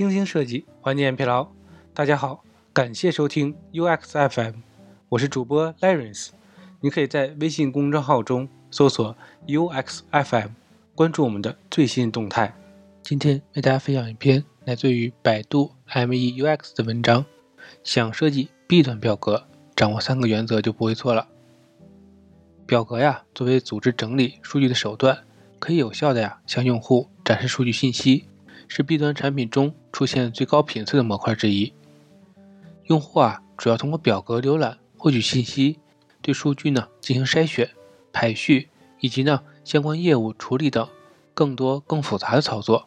精心设计，缓解疲劳。大家好，感谢收听 UX FM，我是主播 Lawrence。你可以在微信公众号中搜索 UX FM，关注我们的最新动态。今天为大家分享一篇来自于百度 MEUX 的文章。想设计 B 端表格，掌握三个原则就不会错了。表格呀，作为组织整理数据的手段，可以有效的呀向用户展示数据信息。是 B 端产品中出现最高频次的模块之一。用户啊，主要通过表格浏览获取信息，对数据呢进行筛选、排序，以及呢相关业务处理等更多更复杂的操作。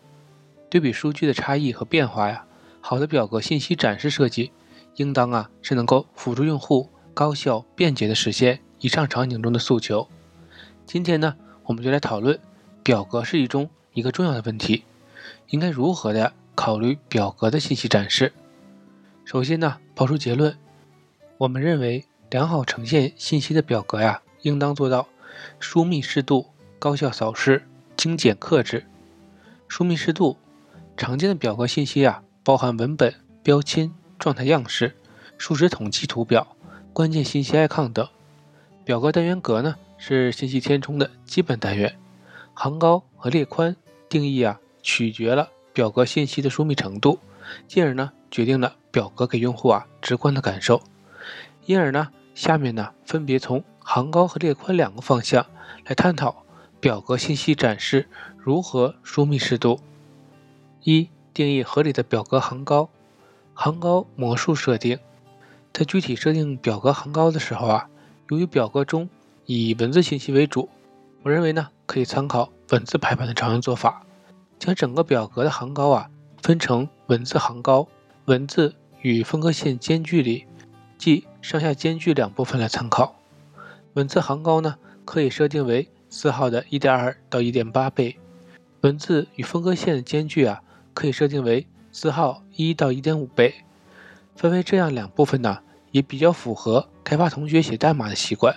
对比数据的差异和变化呀，好的表格信息展示设计，应当啊是能够辅助用户高效便捷的实现以上场景中的诉求。今天呢，我们就来讨论表格设计中一个重要的问题。应该如何的考虑表格的信息展示？首先呢，抛出结论，我们认为良好呈现信息的表格呀，应当做到疏密适度、高效扫视、精简克制。疏密适度，常见的表格信息啊，包含文本、标签、状态样式、数值统计图表、关键信息 icon 等。表格单元格呢，是信息填充的基本单元，行高和列宽定义啊。取决了表格信息的疏密程度，进而呢决定了表格给用户啊直观的感受。因而呢，下面呢分别从行高和列宽两个方向来探讨表格信息展示如何疏密适度。一、定义合理的表格行高。行高模数设定，在具体设定表格行高的时候啊，由于表格中以文字信息为主，我认为呢可以参考文字排版的常用做法。将整个表格的行高啊分成文字行高、文字与分割线间距里，即上下间距两部分来参考。文字行高呢可以设定为字号的1.2到1.8倍，文字与分割线的间距啊可以设定为字号1到1.5倍。分为这样两部分呢，也比较符合开发同学写代码的习惯。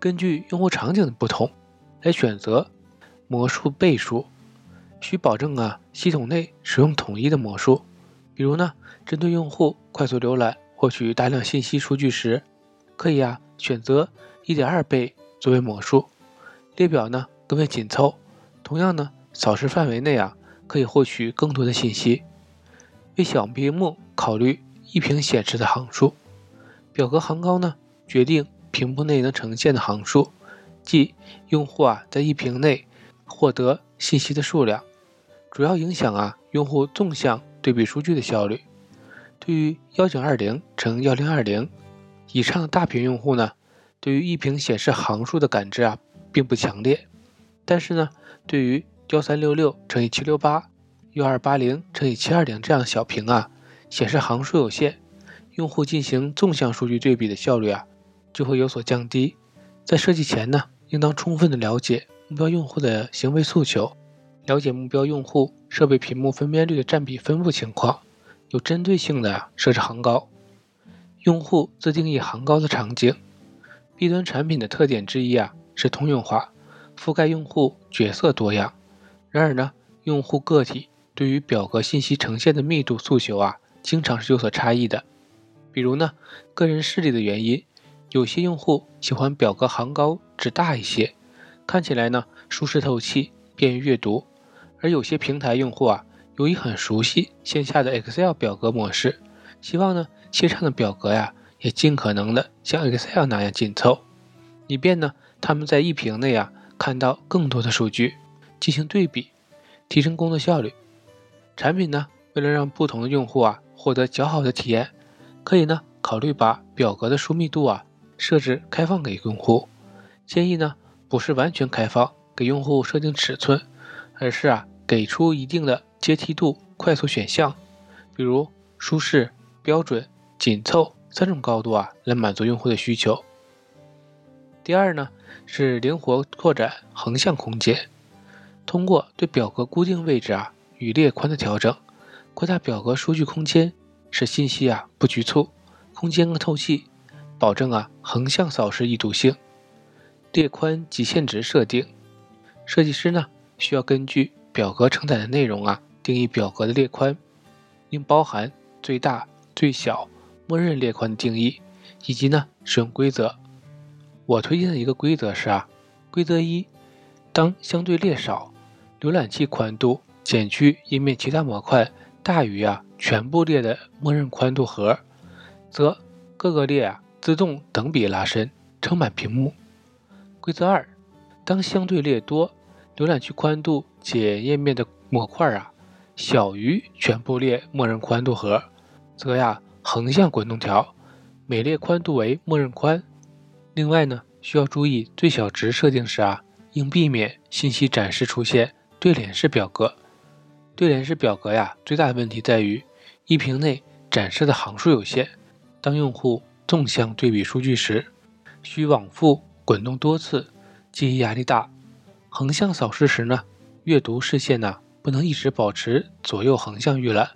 根据用户场景的不同，来选择魔术倍数。需保证啊，系统内使用统一的模数。比如呢，针对用户快速浏览、获取大量信息数据时，可以啊选择1.2倍作为模数。列表呢更为紧凑，同样呢，扫视范围内啊可以获取更多的信息。为小屏幕考虑一屏显示的行数。表格行高呢决定屏幕内能呈现的行数，即用户啊在一屏内获得。信息的数量主要影响啊用户纵向对比数据的效率。对于幺九二零乘幺零二零以上的大屏用户呢，对于一屏显示行数的感知啊并不强烈。但是呢，对于幺三六六乘以七六八、幺二八零乘以七二零这样小屏啊，显示行数有限，用户进行纵向数据对比的效率啊就会有所降低。在设计前呢，应当充分的了解。目标用户的行为诉求，了解目标用户设备屏幕分辨率的占比分布情况，有针对性的设置行高。用户自定义行高的场景，B 端产品的特点之一啊是通用化，覆盖用户角色多样。然而呢，用户个体对于表格信息呈现的密度诉求啊，经常是有所差异的。比如呢，个人视力的原因，有些用户喜欢表格行高只大一些。看起来呢舒适透气，便于阅读。而有些平台用户啊，由于很熟悉线下的 Excel 表格模式，希望呢线上的表格呀也尽可能的像 Excel 那样紧凑，以便呢他们在一屏内啊看到更多的数据，进行对比，提升工作效率。产品呢为了让不同的用户啊获得较好的体验，可以呢考虑把表格的疏密度啊设置开放给用户，建议呢。不是完全开放给用户设定尺寸，而是啊给出一定的阶梯度快速选项，比如舒适、标准、紧凑三种高度啊来满足用户的需求。第二呢是灵活扩展横向空间，通过对表格固定位置啊与列宽的调整，扩大表格数据空间，使信息啊不局促，空间更透气，保证啊横向扫视易读性。列宽极限值设定，设计师呢需要根据表格承载的内容啊定义表格的列宽。应包含最大、最小、默认列宽的定义，以及呢使用规则。我推荐的一个规则是啊，规则一：当相对列少，浏览器宽度减去页面其他模块大于啊全部列的默认宽度和，则各个列啊自动等比拉伸，撑满屏幕。规则二：当相对列多，浏览器宽度减页面的模块啊小于全部列默认宽度和，则呀横向滚动条，每列宽度为默认宽。另外呢，需要注意最小值设定时啊，应避免信息展示出现对联式表格。对联式表格呀，最大的问题在于一屏内展示的行数有限。当用户纵向对比数据时，需往复滚动多次，记忆压力大。横向扫视时呢，阅读视线呢不能一直保持左右横向预览，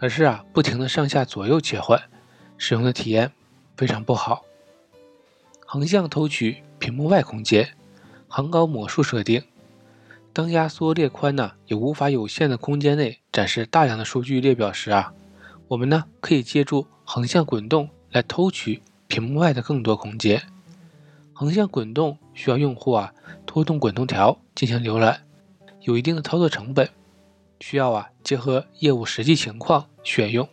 而是啊不停的上下左右切换，使用的体验非常不好。横向偷取屏幕外空间，行高模数设定。当压缩列宽呢也无法有限的空间内展示大量的数据列表时啊，我们呢可以借助横向滚动来偷取屏幕外的更多空间。横向滚动需要用户啊拖动滚动条进行浏览，有一定的操作成本，需要啊结合业务实际情况选用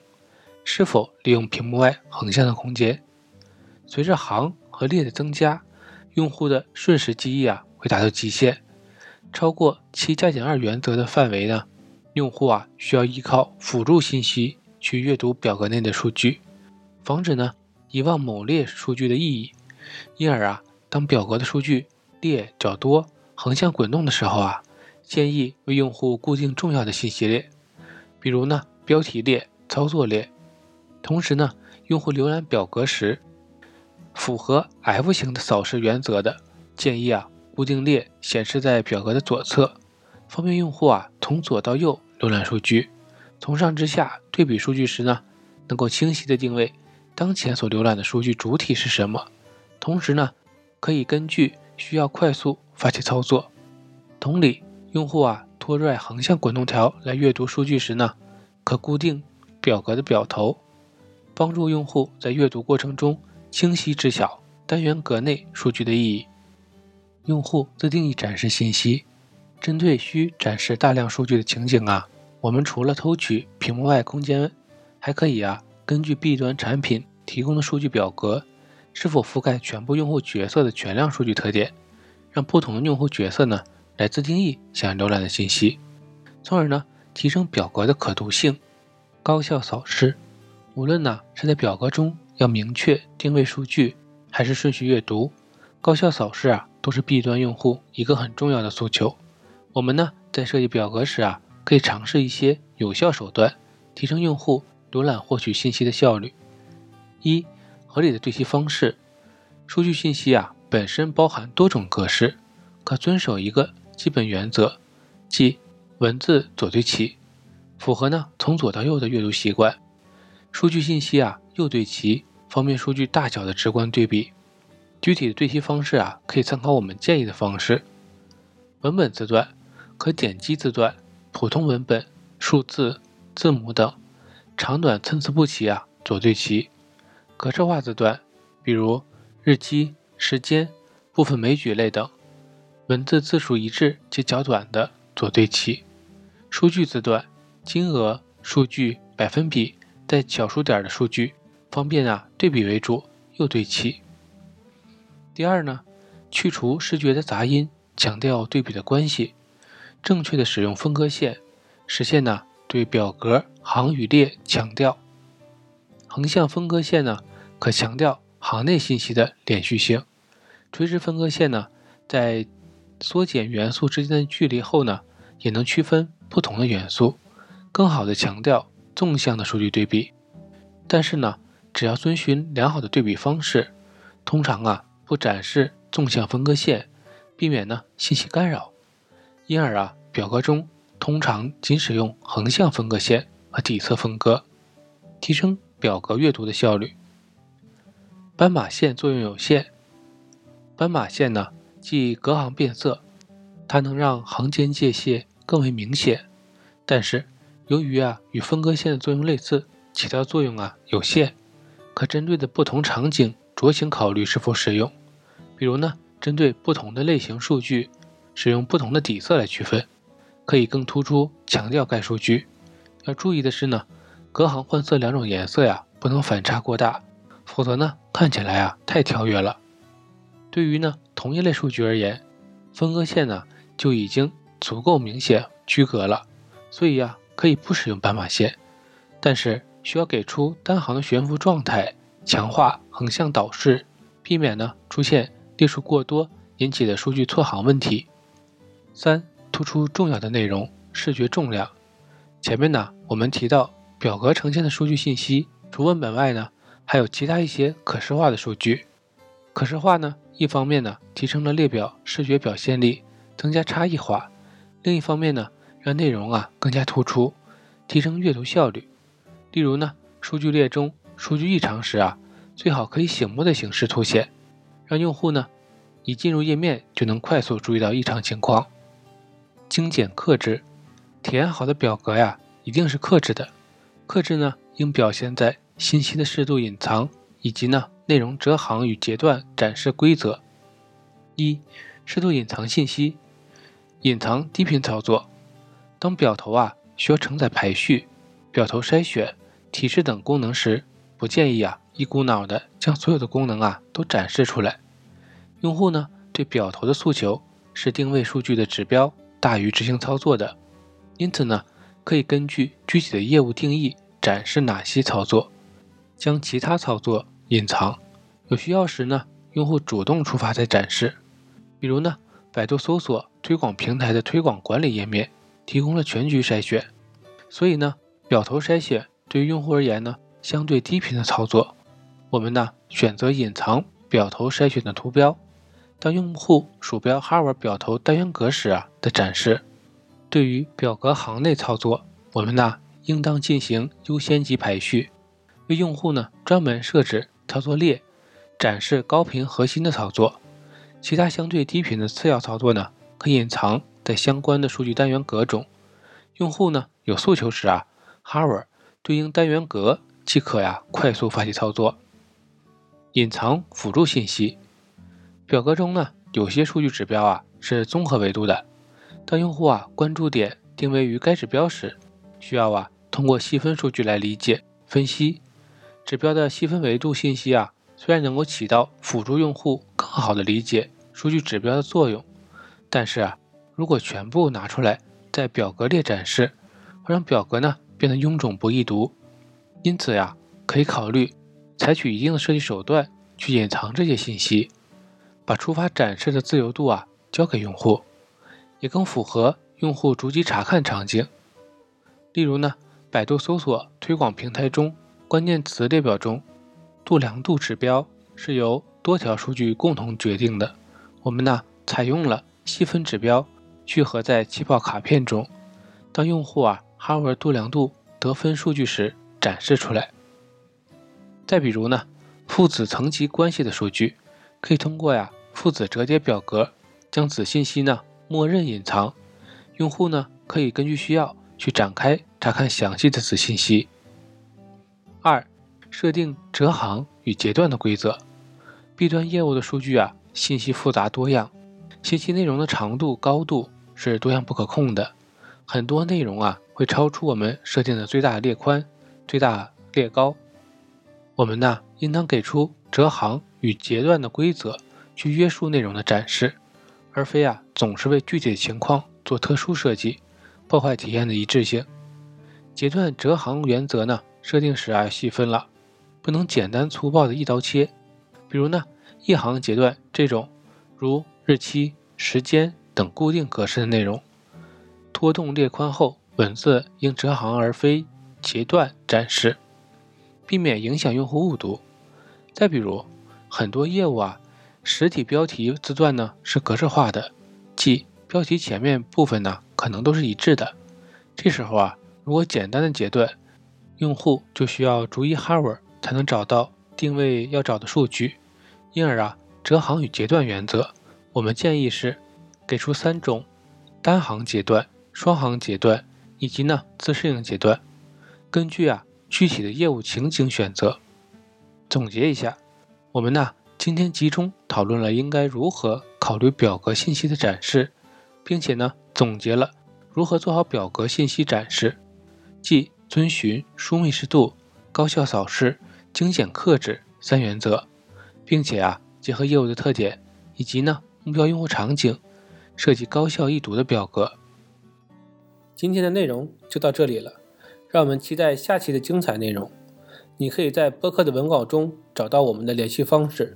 是否利用屏幕外横向的空间。随着行和列的增加，用户的瞬时记忆啊会达到极限。超过七加减二原则的范围呢，用户啊需要依靠辅助信息去阅读表格内的数据，防止呢遗忘某列数据的意义。因而啊，当表格的数据列较多、横向滚动的时候啊，建议为用户固定重要的信息列，比如呢标题列、操作列。同时呢，用户浏览表格时。符合 F 型的扫视原则的建议啊，固定列显示在表格的左侧，方便用户啊从左到右浏览数据，从上至下对比数据时呢，能够清晰的定位当前所浏览的数据主体是什么，同时呢，可以根据需要快速发起操作。同理，用户啊拖拽横向滚动条来阅读数据时呢，可固定表格的表头，帮助用户在阅读过程中。清晰知晓单元格内数据的意义。用户自定义展示信息，针对需展示大量数据的情景啊，我们除了偷取屏幕外空间，还可以啊，根据 B 端产品提供的数据表格是否覆盖全部用户角色的全量数据特点，让不同的用户角色呢来自定义想要浏览的信息，从而呢提升表格的可读性，高效扫视。无论呢是在表格中。要明确定位数据还是顺序阅读，高效扫视啊，都是 B 端用户一个很重要的诉求。我们呢在设计表格时啊，可以尝试一些有效手段，提升用户浏览获取信息的效率。一、合理的对齐方式。数据信息啊本身包含多种格式，可遵守一个基本原则，即文字左对齐，符合呢从左到右的阅读习惯。数据信息啊右对齐。方便数据大小的直观对比，具体的对齐方式啊，可以参考我们建议的方式。文本字段可点击字段、普通文本、数字、字母等，长短参差不齐啊，左对齐。格式化字段，比如日期、时间、部分枚举类等，文字字数一致且较短的左对齐。数据字段，金额、数据、百分比带小数点的数据。方便啊，对比为主，右对齐。第二呢，去除视觉的杂音，强调对比的关系。正确的使用分割线，实现呢对表格行与列强调。横向分割线呢，可强调行内信息的连续性。垂直分割线呢，在缩减元素之间的距离后呢，也能区分不同的元素，更好的强调纵向的数据对比。但是呢。只要遵循良好的对比方式，通常啊不展示纵向分割线，避免呢信息干扰。因而啊表格中通常仅使用横向分割线和底侧分割，提升表格阅读的效率。斑马线作用有限，斑马线呢既隔行变色，它能让行间界限更为明显，但是由于啊与分割线的作用类似，起到作用啊有限，可针对的不同场景酌情考虑是否使用。比如呢，针对不同的类型数据，使用不同的底色来区分，可以更突出强调该数据。要注意的是呢，隔行换色两种颜色呀不能反差过大，否则呢看起来啊太跳跃了。对于呢同一类数据而言，分割线呢就已经足够明显区隔了，所以呀可以不使用斑马线，但是需要给出单行的悬浮状态，强化横向导视，避免呢出现列数过多引起的数据错行问题。三、突出重要的内容，视觉重量。前面呢，我们提到表格呈现的数据信息，除文本外呢，还有其他一些可视化的数据。可视化呢，一方面呢，提升了列表视觉表现力，增加差异化；另一方面呢，让内容啊更加突出，提升阅读效率。例如呢，数据列中数据异常时啊，最好可以醒目的形式凸显，让用户呢一进入页面就能快速注意到异常情况。精简克制。体验好的表格呀，一定是克制的。克制呢，应表现在信息的适度隐藏，以及呢内容折行与截断展示规则。一、适度隐藏信息，隐藏低频操作。当表头啊需要承载排序、表头筛选、提示等功能时，不建议啊一股脑的将所有的功能啊都展示出来。用户呢对表头的诉求是定位数据的指标大于执行操作的。因此呢，可以根据具体的业务定义展示哪些操作，将其他操作隐藏。有需要时呢，用户主动触发再展示。比如呢，百度搜索推广平台的推广管理页面提供了全局筛选，所以呢，表头筛选对于用户而言呢，相对低频的操作，我们呢选择隐藏表头筛选的图标，当用户鼠标 Hover 表头单元格时啊的展示。对于表格行内操作，我们呢应当进行优先级排序，为用户呢专门设置操作列，展示高频核心的操作，其他相对低频的次要操作呢可隐藏在相关的数据单元格中。用户呢有诉求时啊，Hover 对应单元格即可呀快速发起操作。隐藏辅助信息，表格中呢有些数据指标啊是综合维度的。当用户啊关注点定位于该指标时，需要啊通过细分数据来理解分析指标的细分维度信息啊，虽然能够起到辅助用户更好的理解数据指标的作用，但是啊如果全部拿出来在表格列展示，会让表格呢变得臃肿不易读。因此呀，可以考虑采取一定的设计手段去隐藏这些信息，把触发展示的自由度啊交给用户。也更符合用户逐级查看场景。例如呢，百度搜索推广平台中关键词列表中，度量度指标是由多条数据共同决定的。我们呢，采用了细分指标聚合在气泡卡片中，当用户啊哈文度量度得分数据时展示出来。再比如呢，父子层级关系的数据，可以通过呀父子折叠表格将子信息呢。默认隐藏，用户呢可以根据需要去展开查看详细的子信息。二、设定折行与截断的规则。B 端业务的数据啊，信息复杂多样，信息内容的长度、高度是多样不可控的，很多内容啊会超出我们设定的最大列宽、最大列高。我们呢应当给出折行与截断的规则，去约束内容的展示。而非啊，总是为具体的情况做特殊设计，破坏体验的一致性。截断折行原则呢，设定时啊细分了，不能简单粗暴的一刀切。比如呢，一行截断这种如日期、时间等固定格式的内容，拖动列宽后，文字应折行而非截断展示，避免影响用户误读。再比如，很多业务啊。实体标题字段呢是格式化的，即标题前面部分呢可能都是一致的。这时候啊，如果简单的截断，用户就需要逐一 hover 才能找到定位要找的数据。因而啊，折行与截断原则，我们建议是给出三种：单行截断、双行截断、以及呢自适应阶段，根据啊具体的业务情景选择。总结一下，我们呢今天集中讨论了应该如何考虑表格信息的展示，并且呢总结了如何做好表格信息展示，即遵循疏密适度、高效扫视、精简克制三原则，并且啊结合业务的特点以及呢目标用户场景，设计高效易读的表格。今天的内容就到这里了，让我们期待下期的精彩内容。你可以在播客的文稿中找到我们的联系方式，